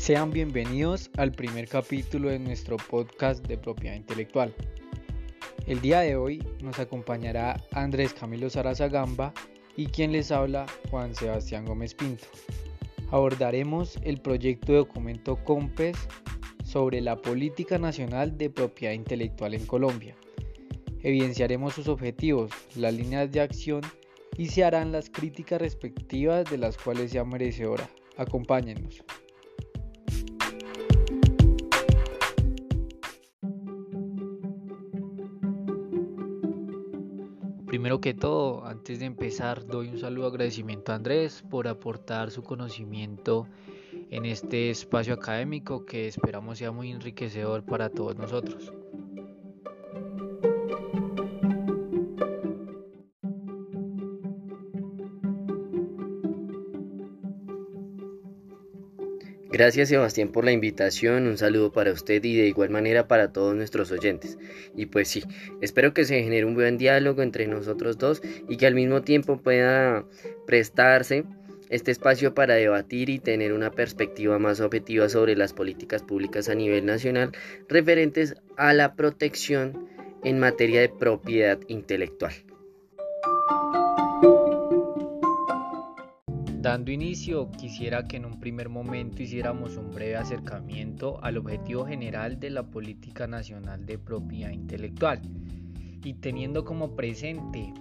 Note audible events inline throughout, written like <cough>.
Sean bienvenidos al primer capítulo de nuestro podcast de propiedad intelectual. El día de hoy nos acompañará Andrés Camilo Gamba y quien les habla Juan Sebastián Gómez Pinto. Abordaremos el proyecto de documento COMPES sobre la política nacional de propiedad intelectual en Colombia. Evidenciaremos sus objetivos, las líneas de acción y se harán las críticas respectivas de las cuales sea merecedora. Acompáñennos. Primero que todo, antes de empezar, doy un saludo de agradecimiento a Andrés por aportar su conocimiento en este espacio académico que esperamos sea muy enriquecedor para todos nosotros. Gracias Sebastián por la invitación, un saludo para usted y de igual manera para todos nuestros oyentes. Y pues sí, espero que se genere un buen diálogo entre nosotros dos y que al mismo tiempo pueda prestarse este espacio para debatir y tener una perspectiva más objetiva sobre las políticas públicas a nivel nacional referentes a la protección en materia de propiedad intelectual. Dando inicio, quisiera que en un primer momento hiciéramos un breve acercamiento al objetivo general de la política nacional de propiedad intelectual y teniendo como presente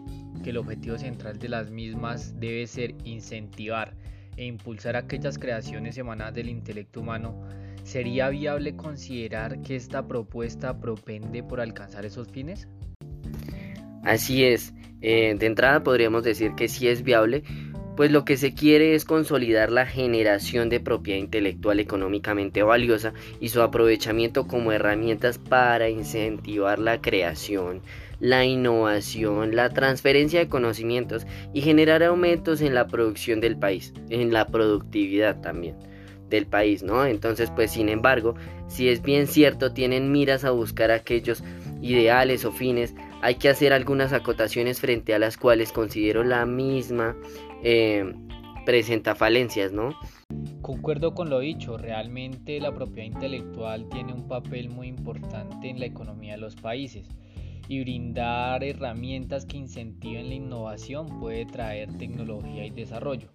que el objetivo central de las mismas debe ser incentivar e impulsar aquellas creaciones emanadas del intelecto humano, ¿sería viable considerar que esta propuesta propende por alcanzar esos fines? Así es, eh, de entrada podríamos decir que sí es viable, pues lo que se quiere es consolidar la generación de propiedad intelectual económicamente valiosa y su aprovechamiento como herramientas para incentivar la creación, la innovación, la transferencia de conocimientos y generar aumentos en la producción del país, en la productividad también del país, ¿no? Entonces, pues sin embargo, si es bien cierto, tienen miras a buscar aquellos ideales o fines, hay que hacer algunas acotaciones frente a las cuales considero la misma eh, presenta falencias, ¿no? Concuerdo con lo dicho, realmente la propiedad intelectual tiene un papel muy importante en la economía de los países y brindar herramientas que incentiven la innovación puede traer tecnología y desarrollo.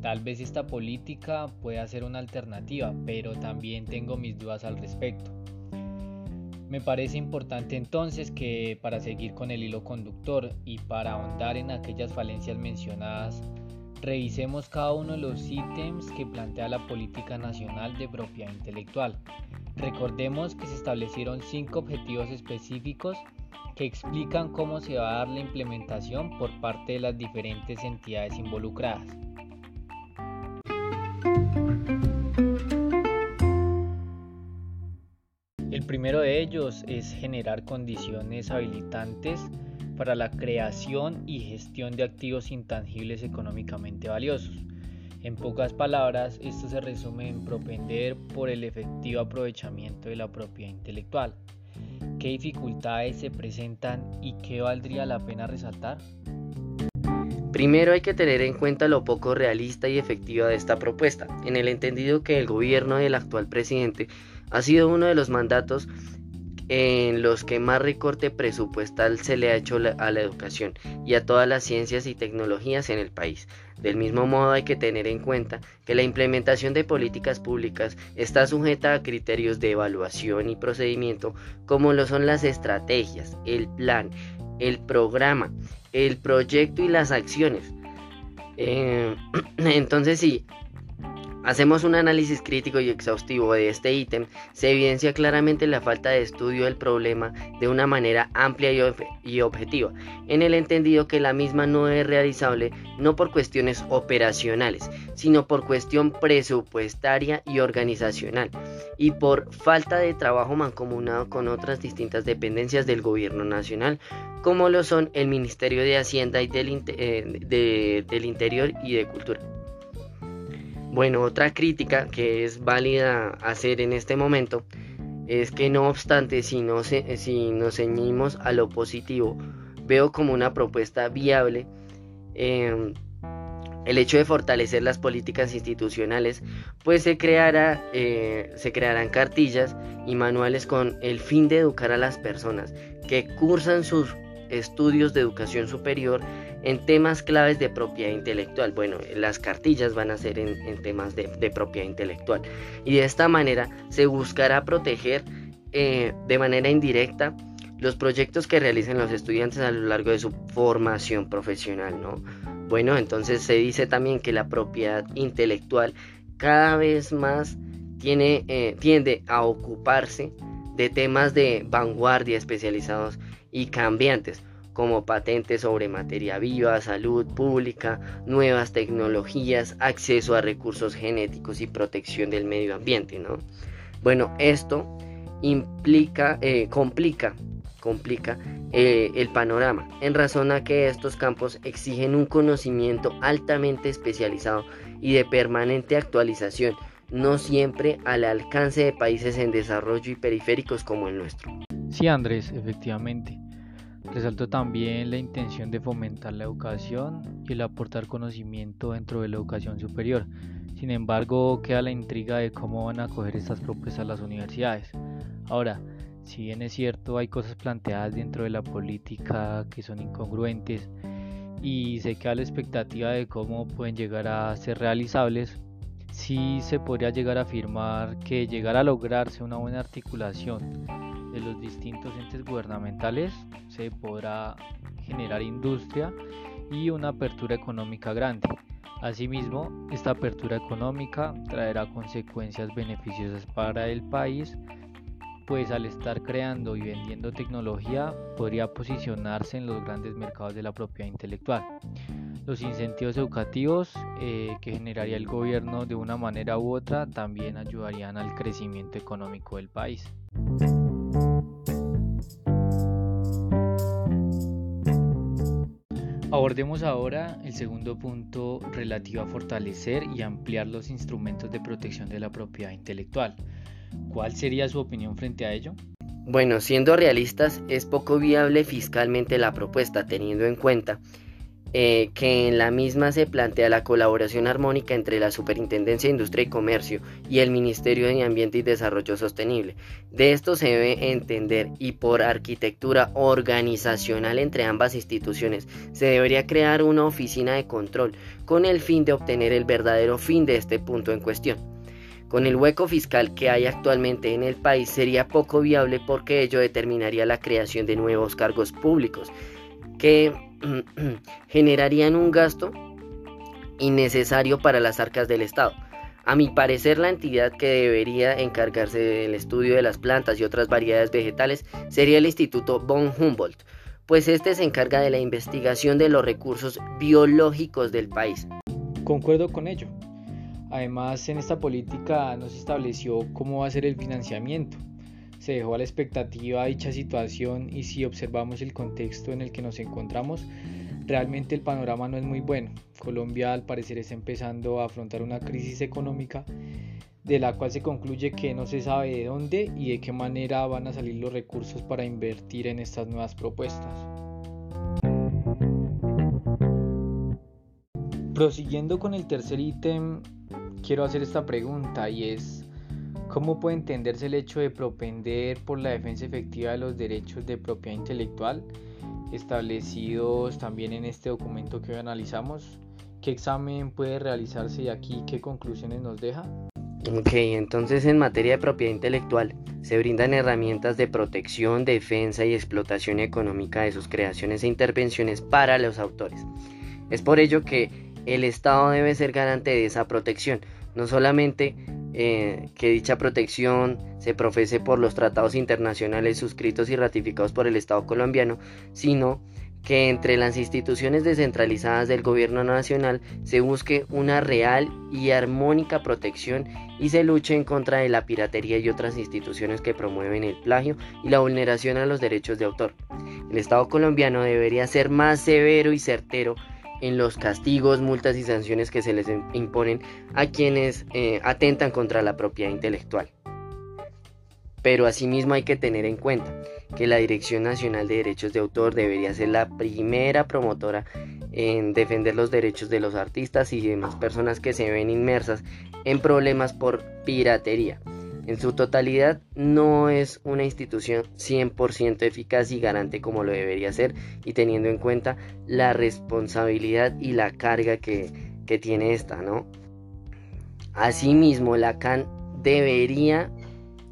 Tal vez esta política pueda ser una alternativa, pero también tengo mis dudas al respecto. Me parece importante entonces que para seguir con el hilo conductor y para ahondar en aquellas falencias mencionadas, Revisemos cada uno de los ítems que plantea la Política Nacional de Propiedad Intelectual. Recordemos que se establecieron cinco objetivos específicos que explican cómo se va a dar la implementación por parte de las diferentes entidades involucradas. Primero de ellos es generar condiciones habilitantes para la creación y gestión de activos intangibles económicamente valiosos. En pocas palabras, esto se resume en propender por el efectivo aprovechamiento de la propiedad intelectual. ¿Qué dificultades se presentan y qué valdría la pena resaltar? Primero hay que tener en cuenta lo poco realista y efectiva de esta propuesta, en el entendido que el gobierno del actual presidente ha sido uno de los mandatos en los que más recorte presupuestal se le ha hecho a la educación y a todas las ciencias y tecnologías en el país. Del mismo modo hay que tener en cuenta que la implementación de políticas públicas está sujeta a criterios de evaluación y procedimiento como lo son las estrategias, el plan, el programa, el proyecto y las acciones. Eh, <clears throat> entonces sí, hacemos un análisis crítico y exhaustivo de este ítem, se evidencia claramente la falta de estudio del problema de una manera amplia y, objetiva, en el entendido que la misma no es realizable no por cuestiones operacionales, sino por cuestión presupuestaria y organizacional, y por falta de trabajo mancomunado con otras distintas dependencias del gobierno nacional, como lo son el Ministerio de Hacienda y del, eh, del Interior y de Cultura. Bueno, otra crítica que es válida hacer en este momento es que no obstante, si, no si nos ceñimos a lo positivo, veo como una propuesta viable, em, el hecho de fortalecer las políticas institucionales, pues se, eh, se crearán cartillas y manuales con el fin de educar a las personas que cursan sus estudios de educación superior en temas claves de propiedad intelectual. Bueno, las cartillas van a ser en, temas de, propiedad intelectual. Y de esta manera se buscará proteger eh, de manera indirecta los proyectos que realicen los estudiantes a lo largo de su formación profesional, ¿no? Bueno, entonces se dice también que la propiedad intelectual cada vez más tiene, eh, tiende a ocuparse de temas de vanguardia especializados y cambiantes, como patentes sobre materia viva, salud pública, nuevas tecnologías, acceso a recursos genéticos y protección del medio ambiente, ¿no? Bueno, esto implica, eh, complica complica eh, el panorama, en razón a que estos campos exigen un conocimiento altamente especializado y de permanente actualización, no siempre al alcance de países en desarrollo y periféricos como el nuestro. Sí, Andrés, efectivamente. Resalto también la intención de fomentar la educación y el aportar conocimiento dentro de la educación superior. Sin embargo, queda la intriga de cómo van a acoger estas propuestas las universidades. Ahora, si bien es cierto, hay cosas planteadas dentro de la política que son incongruentes y se queda la expectativa de cómo pueden llegar a ser realizables, sí se podría llegar a afirmar que llegar a lograrse una buena articulación de los distintos entes gubernamentales se podrá generar industria y una apertura económica grande. Asimismo, esta apertura económica traerá consecuencias beneficiosas para el país pues al estar creando y vendiendo tecnología podría posicionarse en los grandes mercados de la propiedad intelectual. Los incentivos educativos eh, que generaría el gobierno de una manera u otra también ayudarían al crecimiento económico del país. Abordemos ahora el segundo punto relativo a fortalecer y ampliar los instrumentos de protección de la propiedad intelectual. ¿Cuál sería su opinión frente a ello? Bueno, siendo realistas, es poco viable fiscalmente la propuesta, teniendo en cuenta eh, que en la misma se plantea la colaboración armónica entre la Superintendencia de Industria y Comercio y el Ministerio de Ambiente y Desarrollo Sostenible. De esto se debe entender y por arquitectura organizacional entre ambas instituciones se debería crear una oficina de control con el fin de obtener el verdadero fin de este punto en cuestión. Con el hueco fiscal que hay actualmente en el país sería poco viable porque ello determinaría la creación de nuevos cargos públicos que <clears throat> generarían un gasto innecesario para las arcas del Estado. A mi parecer, la entidad que debería encargarse del estudio de las plantas y otras variedades vegetales sería el Instituto von Humboldt, pues este se encarga de la investigación de los recursos biológicos del país. Concuerdo con ello. Además, en esta política no se estableció cómo va a ser el financiamiento. Se dejó a la expectativa dicha situación y si observamos el contexto en el que nos encontramos, realmente el panorama no es muy bueno. Colombia al parecer está empezando a afrontar una crisis económica de la cual se concluye que no se sabe de dónde y de qué manera van a salir los recursos para invertir en estas nuevas propuestas. Prosiguiendo con el tercer ítem, quiero hacer esta pregunta y es, ¿cómo puede entenderse el hecho de propender por la defensa efectiva de los derechos de propiedad intelectual establecidos también en este documento que hoy analizamos? ¿Qué examen puede realizarse y aquí qué conclusiones nos deja? Ok, entonces en materia de propiedad intelectual se brindan herramientas de protección, defensa y explotación económica de sus creaciones e intervenciones para los autores. Es por ello que el Estado debe ser garante de esa protección, no solamente eh, que dicha protección se profese por los tratados internacionales suscritos y ratificados por el Estado colombiano, sino que entre las instituciones descentralizadas del gobierno nacional se busque una real y armónica protección y se luche en contra de la piratería y otras instituciones que promueven el plagio y la vulneración a los derechos de autor. El Estado colombiano debería ser más severo y certero en los castigos, multas y sanciones que se les imponen a quienes eh, atentan contra la propiedad intelectual. Pero asimismo hay que tener en cuenta que la Dirección Nacional de Derechos de Autor debería ser la primera promotora en defender los derechos de los artistas y demás personas que se ven inmersas en problemas por piratería. En su totalidad no es una institución 100% eficaz y garante como lo debería ser y teniendo en cuenta la responsabilidad y la carga que, tiene esta, ¿no? Asimismo, la CAN debería,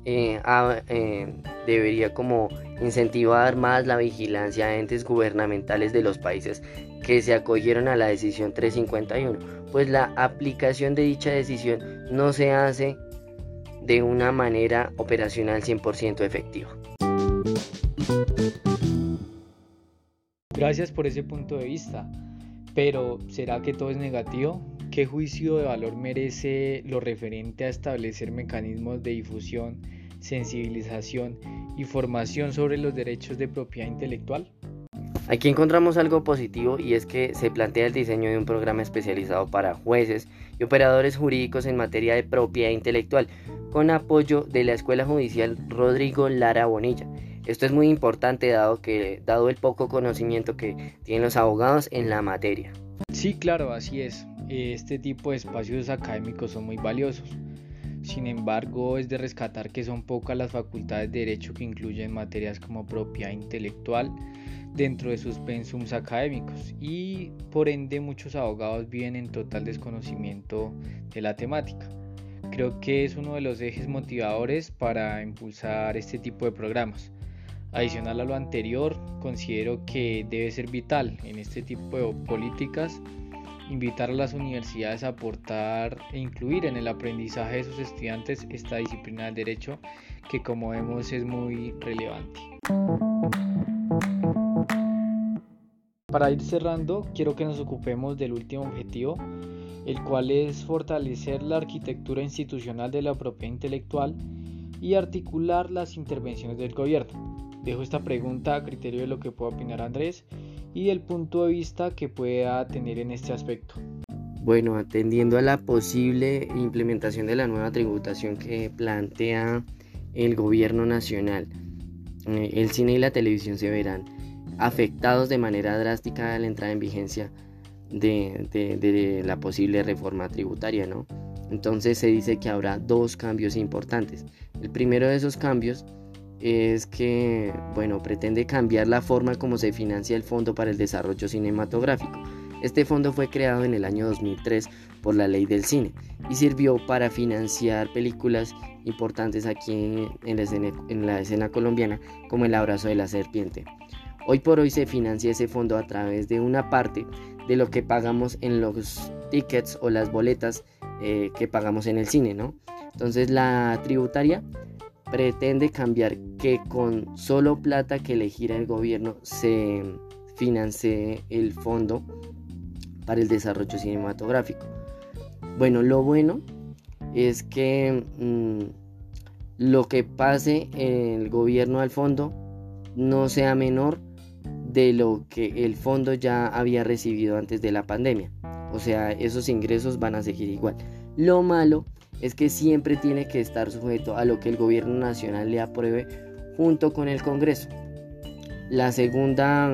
eh, eh, debería como incentivar más la vigilancia de entes gubernamentales de los países que se acogieron a la decisión 351, pues la aplicación de dicha decisión no se hace de una manera operacional 100% efectiva. Gracias por ese punto de vista, pero ¿será que todo es negativo? ¿Qué juicio de valor merece lo referente a establecer mecanismos de difusión, sensibilización y formación sobre los derechos de propiedad intelectual? Aquí encontramos algo positivo y es que se plantea el diseño de un programa especializado para jueces y operadores jurídicos en materia de propiedad intelectual, con apoyo de la Escuela Judicial Rodrigo Lara Bonilla. Esto es muy importante dado, que, dado el poco conocimiento que tienen los abogados en la materia. Sí, claro, así es. Este tipo de espacios académicos son muy valiosos. Sin embargo, es de rescatar que son pocas las facultades de derecho que incluyen materias como propiedad intelectual dentro de sus pensums académicos y por ende muchos abogados viven en total desconocimiento de la temática. Creo que es uno de los ejes motivadores para impulsar este tipo de programas. Adicional a lo anterior, considero que debe ser vital en este tipo de políticas invitar a las universidades a aportar e incluir en el aprendizaje de sus estudiantes esta disciplina del derecho que como vemos es muy relevante. Para ir cerrando, quiero que nos ocupemos del último objetivo el cual es fortalecer la arquitectura institucional de la propiedad intelectual y articular las intervenciones del gobierno. Dejo esta pregunta a criterio de lo que pueda opinar Andrés y el punto de vista que pueda tener en este aspecto. Bueno, atendiendo a la posible implementación de la nueva tributación que plantea el gobierno nacional, eh, el cine y la televisión se verán afectados de manera drástica a la entrada en vigencia de, la posible reforma tributaria, ¿no? Entonces se dice que habrá dos cambios importantes. El primero de esos cambios es que, bueno, pretende cambiar la forma como se financia el Fondo para el Desarrollo Cinematográfico. Este fondo fue creado en el año 2003 por la ley del cine y sirvió para financiar películas importantes aquí en la escena, en la escena colombiana como El abrazo de la serpiente. Hoy por hoy se financia ese fondo a través de una parte de lo que pagamos en los tickets o las boletas eh, que pagamos en el cine, ¿no? Entonces la tributaria pretende cambiar que con solo plata que le gira el gobierno se financie el fondo para el desarrollo cinematográfico. Bueno, lo bueno es que mm, lo que pase el gobierno al fondo no sea menor de lo que el fondo ya había recibido antes de la pandemia. O sea, esos ingresos van a seguir igual. Lo malo es que siempre tiene que estar sujeto a lo que el gobierno nacional le apruebe junto con el Congreso. La segunda,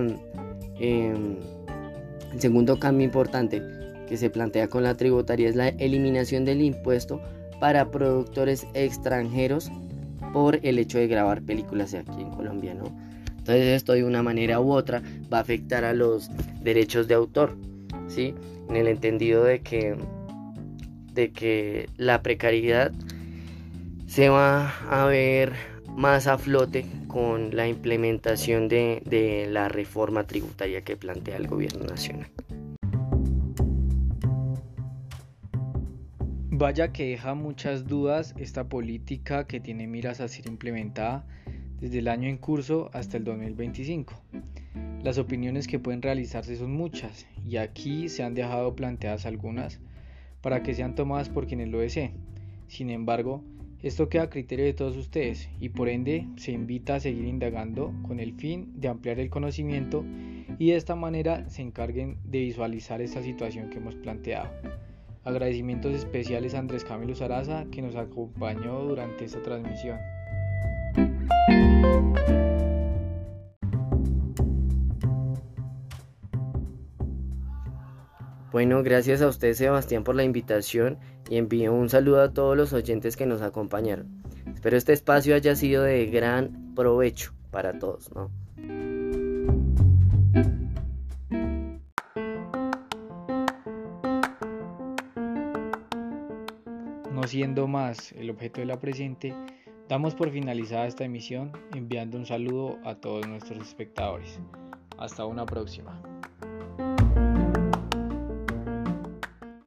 em, el segundo cambio importante que se plantea con la tributaria es la eliminación del impuesto para productores extranjeros por el hecho de grabar películas aquí en Colombia, ¿no? Entonces esto de una manera u otra va a afectar a los derechos de autor, ¿sí? En el entendido de que, de que la precariedad se va a ver más a flote con la implementación de, de la reforma tributaria que plantea el gobierno nacional. Vaya que deja muchas dudas esta política que tiene miras a ser implementada desde el año en curso hasta el 2025. Las opiniones que pueden realizarse son muchas y aquí se han dejado planteadas algunas para que sean tomadas por quienes lo deseen. Sin embargo, esto queda a criterio de todos ustedes y por ende se invita a seguir indagando con el fin de ampliar el conocimiento y de esta manera se encarguen de visualizar esta situación que hemos planteado. Agradecimientos especiales a Andrés Camilo Saraza que nos acompañó durante esta transmisión. Bueno, gracias a usted Sebastián por la invitación y envío un saludo a todos los oyentes que nos acompañaron. Espero este espacio haya sido de gran provecho para todos, ¿no? No siendo más el objeto de la presente, damos por finalizada esta emisión enviando un saludo a todos nuestros espectadores. Hasta una próxima.